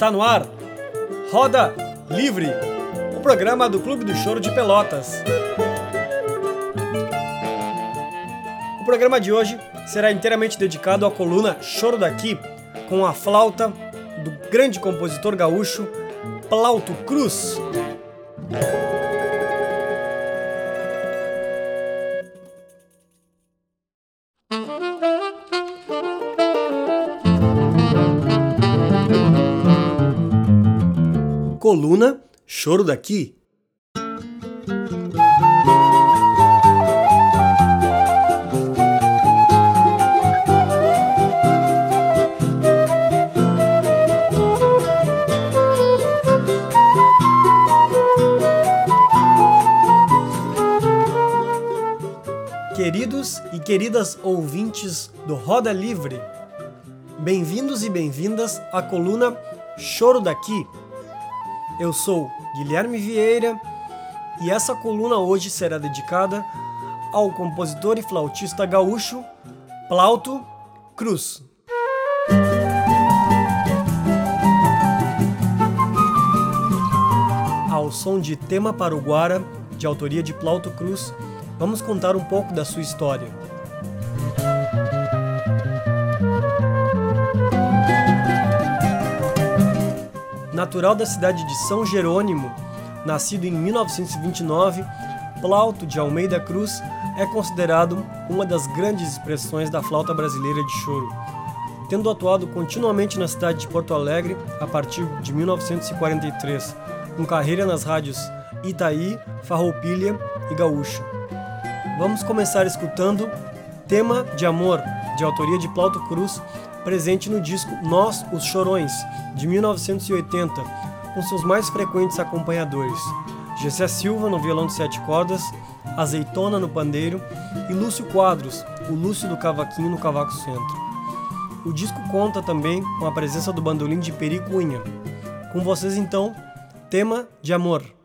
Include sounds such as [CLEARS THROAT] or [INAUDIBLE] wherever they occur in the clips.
Está no ar Roda Livre, o programa do Clube do Choro de Pelotas. O programa de hoje será inteiramente dedicado à coluna Choro daqui, com a flauta do grande compositor gaúcho Plauto Cruz. Choro daqui. Queridos e queridas ouvintes do Roda Livre, bem-vindos e bem-vindas à coluna Choro daqui. Eu sou Guilherme Vieira e essa coluna hoje será dedicada ao compositor e flautista gaúcho Plauto Cruz. Ao som de Tema para o Guara, de autoria de Plauto Cruz, vamos contar um pouco da sua história. Natural da cidade de São Jerônimo, nascido em 1929, Plauto de Almeida Cruz é considerado uma das grandes expressões da flauta brasileira de choro, tendo atuado continuamente na cidade de Porto Alegre a partir de 1943, com carreira nas rádios Itaí, Farroupilha e Gaúcha. Vamos começar escutando Tema de Amor, de autoria de Plauto Cruz, presente no disco Nós, os Chorões, de 1980, com seus mais frequentes acompanhadores, Gessé Silva no violão de sete cordas, Azeitona no pandeiro e Lúcio Quadros, o Lúcio do cavaquinho no cavaco centro. O disco conta também com a presença do bandolim de Peri Cunha. Com vocês então, Tema de Amor.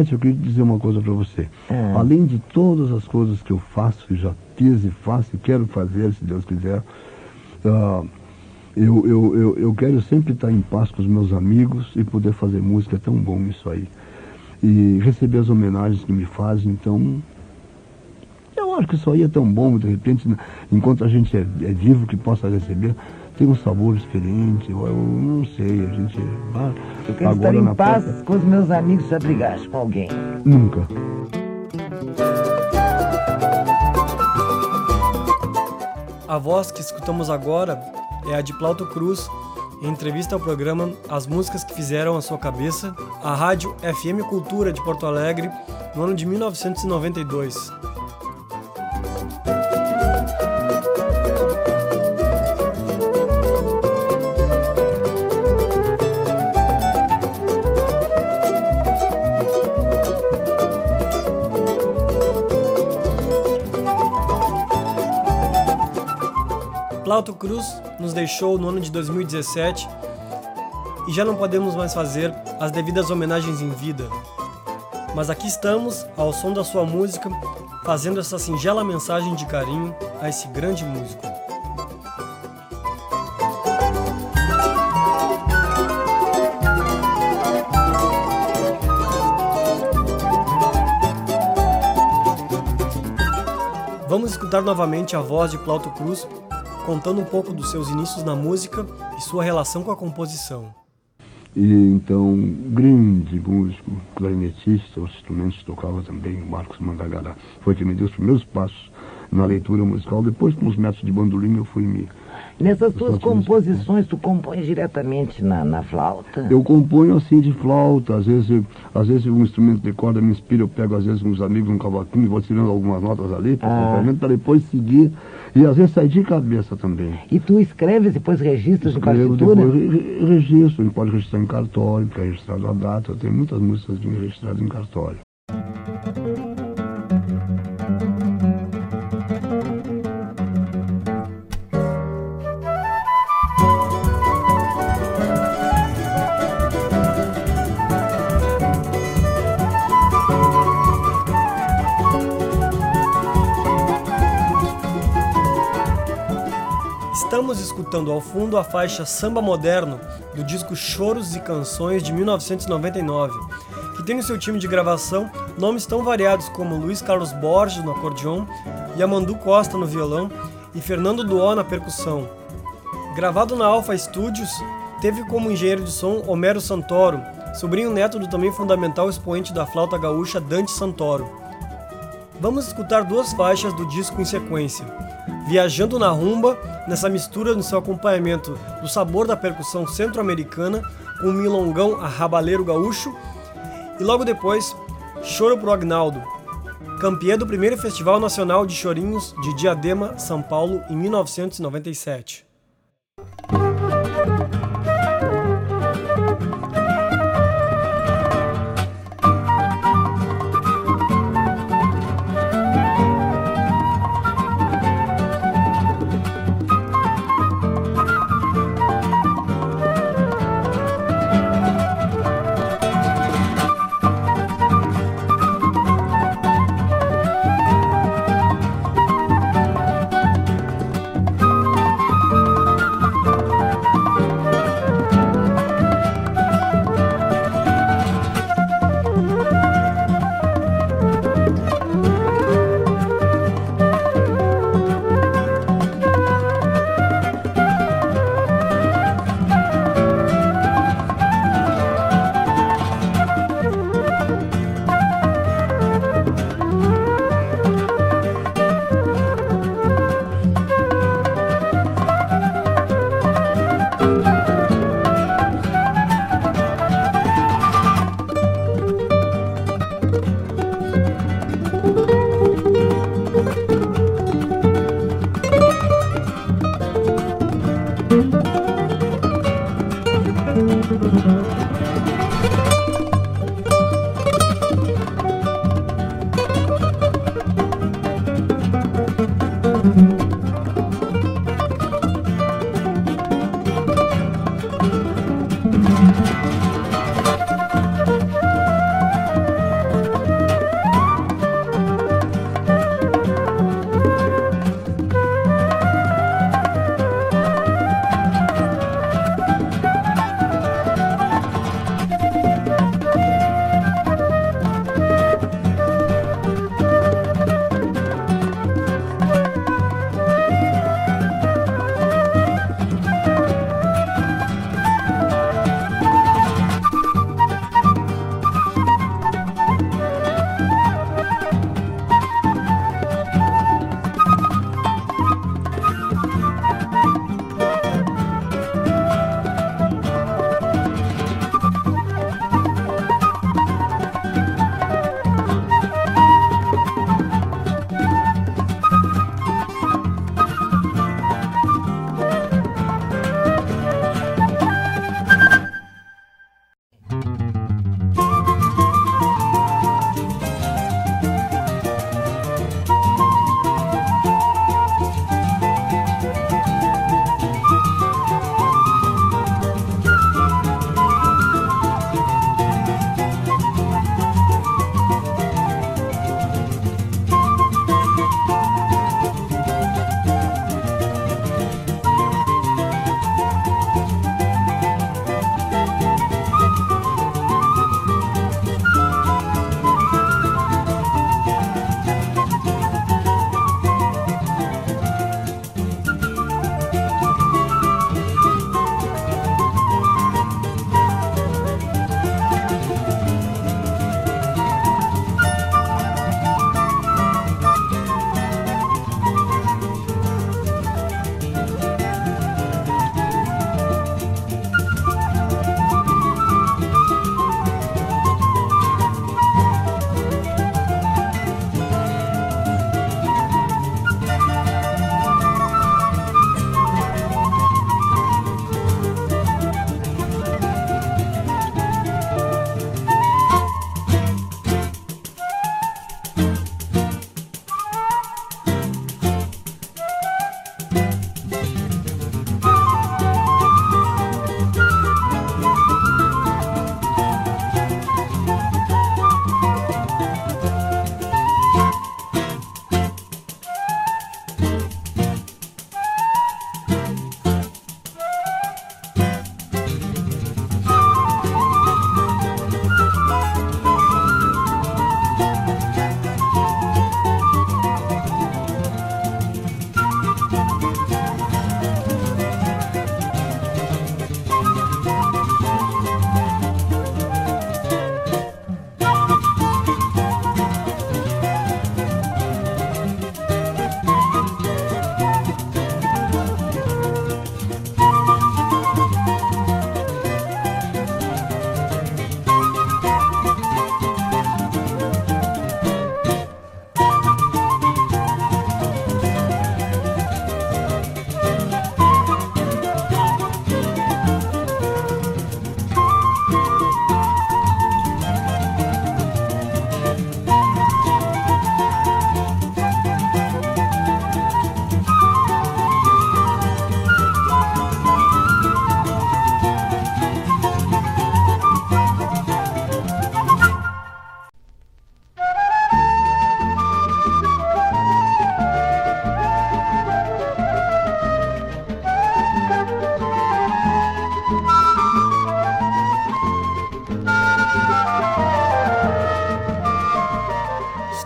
Ivete, eu queria dizer uma coisa para você. É. Além de todas as coisas que eu faço, e já fiz e faço e quero fazer, se Deus quiser, uh, eu, eu, eu, eu quero sempre estar em paz com os meus amigos e poder fazer música. É tão bom isso aí. E receber as homenagens que me fazem, então eu acho que isso aí é tão bom, de repente, enquanto a gente é, é vivo, que possa receber, tem um sabor diferente, eu, eu não sei, a gente. Ah, eu quero agora estar em paz porta... com os meus amigos se brigaste com alguém. Nunca. A voz que escutamos agora é a de Plauto Cruz, em entrevista ao programa As Músicas que Fizeram a Sua Cabeça, a rádio FM Cultura de Porto Alegre, no ano de 1992. Plauto Cruz nos deixou no ano de 2017 e já não podemos mais fazer as devidas homenagens em vida. Mas aqui estamos, ao som da sua música, fazendo essa singela mensagem de carinho a esse grande músico. Vamos escutar novamente a voz de Plauto Cruz contando um pouco dos seus inícios na música e sua relação com a composição. E então, grande músico, clarinetista, os instrumentos tocava também, o Marcos Mandagara, foi que me deu os primeiros passos na leitura musical. Depois, com os métodos de bandolim, eu fui me Nessas tuas composições, tu compões diretamente na, na flauta? Eu componho assim de flauta, às vezes, às vezes um instrumento de corda me inspira, eu pego às vezes com os amigos um cavaquinho e vou tirando algumas notas ali para ah. depois seguir e às vezes sair de cabeça também. E tu escreves, depois registras em partitura? Depois registro, pode registrar em cartório, porque é registrado a data, eu tenho muitas músicas registradas em cartório. Estamos escutando ao fundo a faixa Samba Moderno do disco Choros e Canções de 1999, que tem no seu time de gravação nomes tão variados como Luiz Carlos Borges no acordeon, Yamandu Costa no violão e Fernando Duó na percussão. Gravado na Alpha Studios, teve como engenheiro de som Homero Santoro, sobrinho neto do também fundamental expoente da flauta gaúcha Dante Santoro. Vamos escutar duas faixas do disco em sequência. Viajando na rumba, nessa mistura no seu acompanhamento do sabor da percussão centro-americana com o milongão arrabaleiro gaúcho, e logo depois, Choro pro Agnaldo, campeã do primeiro Festival Nacional de Chorinhos de Diadema, São Paulo, em 1997.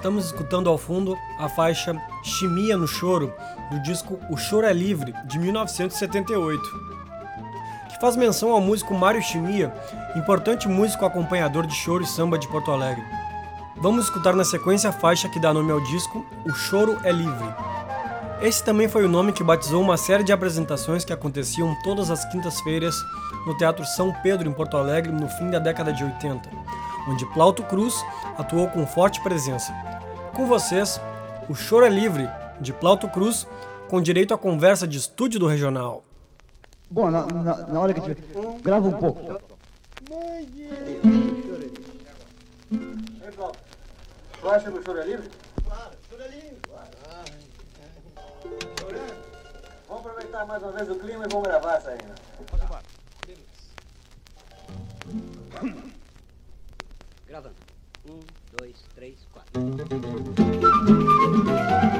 Estamos escutando ao fundo a faixa Chimia no Choro, do disco O Choro é Livre, de 1978, que faz menção ao músico Mário Chimia, importante músico acompanhador de choro e samba de Porto Alegre. Vamos escutar na sequência a faixa que dá nome ao disco O Choro é Livre. Esse também foi o nome que batizou uma série de apresentações que aconteciam todas as quintas-feiras no Teatro São Pedro, em Porto Alegre, no fim da década de 80, onde Plauto Cruz atuou com forte presença. Com vocês, o Choro é Livre, de Plauto Cruz, com direito à conversa de estúdio do Regional. Bom, na, na, na hora que tiver. Grava um pouco. Tu acha que o choro é livre? Vamos aproveitar mais uma vez o clima e vamos gravar essa aí, né? [COUGHS] Gravando. Um, dois, três, Thank you.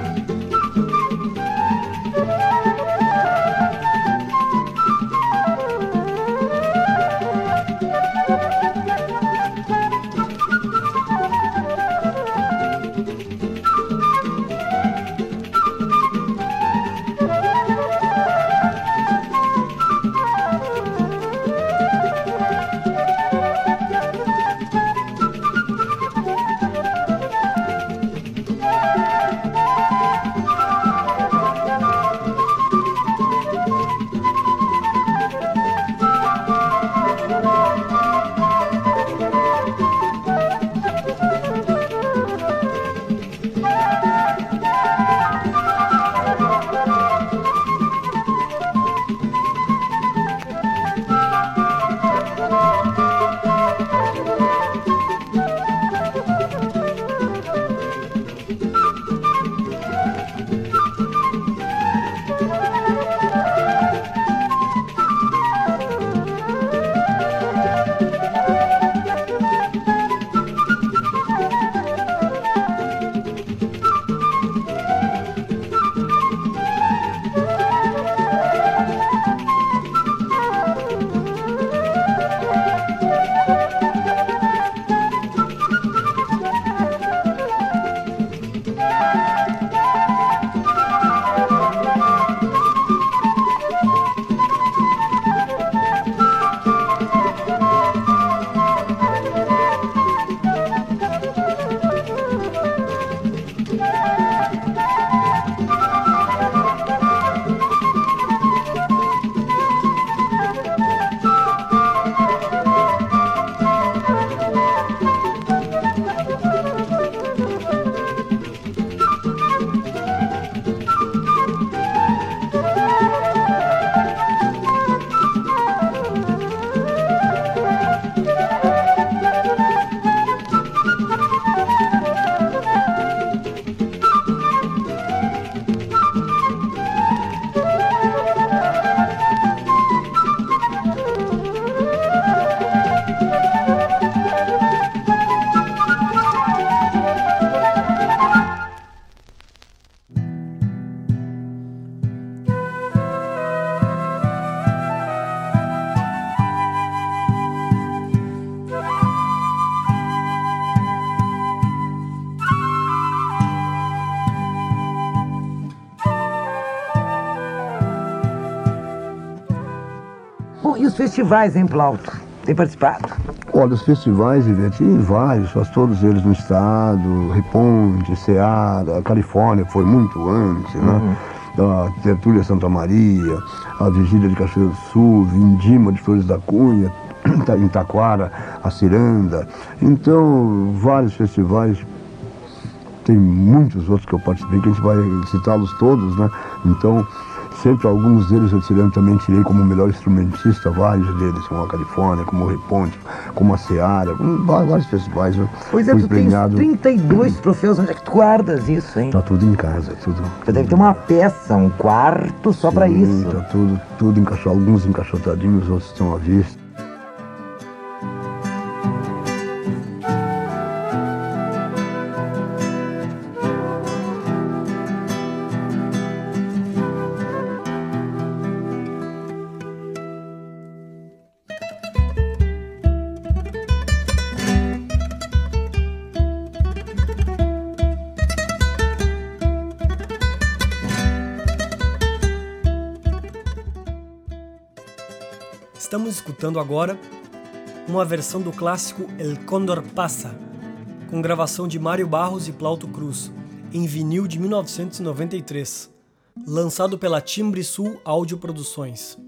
Festivais em Plauto? Tem participado? Olha, os festivais, Ivete, vários, quase todos eles no estado, Riponte, Ceará, Califórnia, foi muito antes, né? Da Tertúlia Santa Maria, a Vigília de Cachoeira do Sul, Vindima de Flores da Cunha, [CLEARS THROAT] em Taquara, a Ciranda. Então, vários festivais, tem muitos outros que eu participei, que a gente vai citá-los todos, né? Então, sempre alguns deles eu tirei, também tirei como melhor instrumentista, vários deles, como a Califórnia, como o Reponte, como a Seara, vários festivais. Pois é, fui tu tens premiado. 32 troféus. Onde é que tu guardas isso, hein? Tá tudo em casa, tudo. Tu deve ter uma peça, um quarto só pra Sim, isso. Tá tudo, tudo encaixotado, alguns encaixotadinhos, outros estão à vista. Estamos escutando agora uma versão do clássico El Condor Passa, com gravação de Mário Barros e Plauto Cruz, em vinil de 1993, lançado pela Timbre Sul Áudio Produções.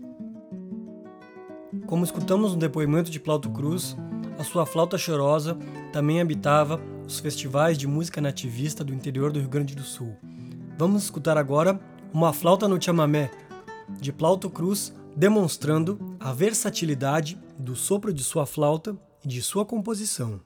Como escutamos no depoimento de Plauto Cruz, a sua flauta chorosa também habitava os festivais de música nativista do interior do Rio Grande do Sul. Vamos escutar agora uma flauta no chamamé, de Plauto Cruz, demonstrando a versatilidade do sopro de sua flauta e de sua composição.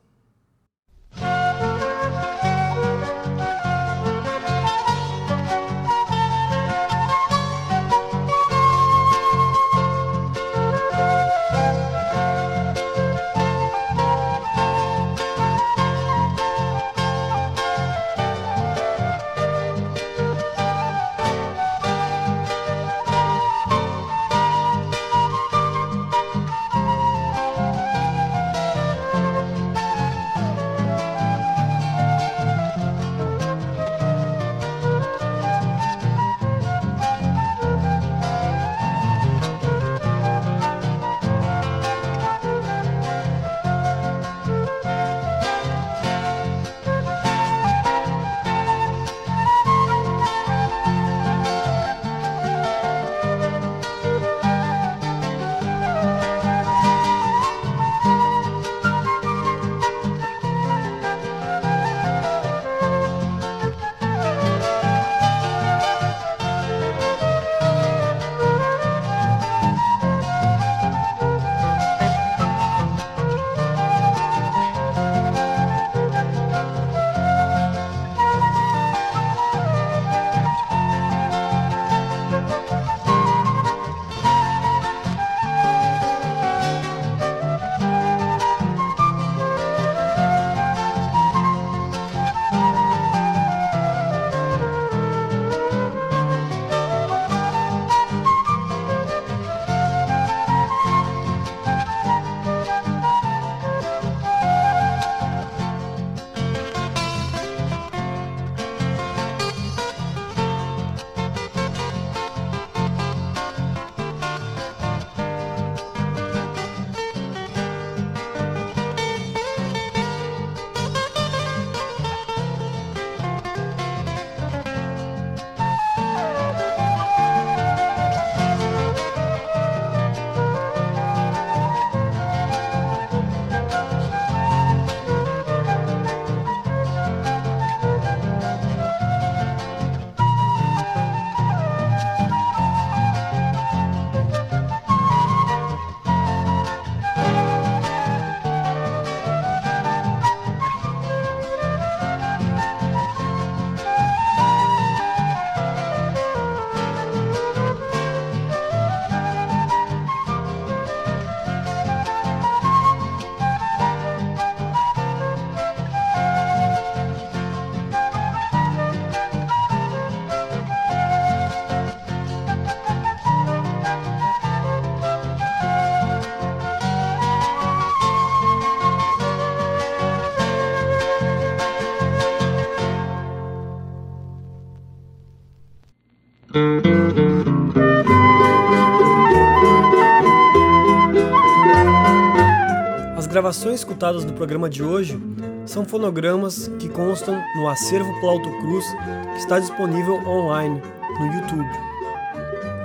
As gravações escutadas no programa de hoje são fonogramas que constam no acervo Plauto Cruz, que está disponível online no YouTube.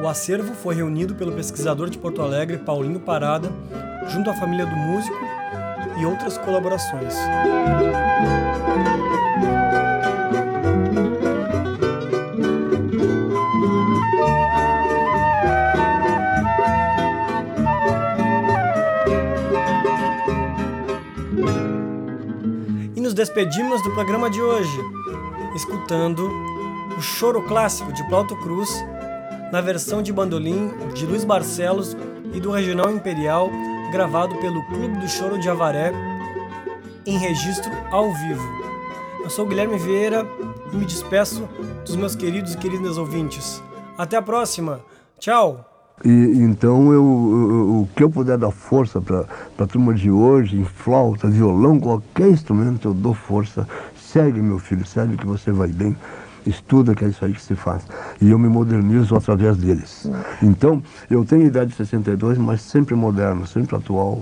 O acervo foi reunido pelo pesquisador de Porto Alegre Paulinho Parada, junto à família do músico e outras colaborações. Despedimos do programa de hoje, escutando o choro clássico de Plauto Cruz na versão de bandolim de Luiz Barcelos e do Regional Imperial, gravado pelo Clube do Choro de Avaré, em registro ao vivo. Eu sou Guilherme Vieira e me despeço dos meus queridos e queridas ouvintes. Até a próxima. Tchau! E, então, eu, eu, o que eu puder dar força para a turma de hoje, em flauta, violão, qualquer instrumento, eu dou força. Segue, meu filho, segue que você vai bem. estuda que é isso aí que se faz. E eu me modernizo através deles. Então, eu tenho idade de 62, mas sempre moderno, sempre atual.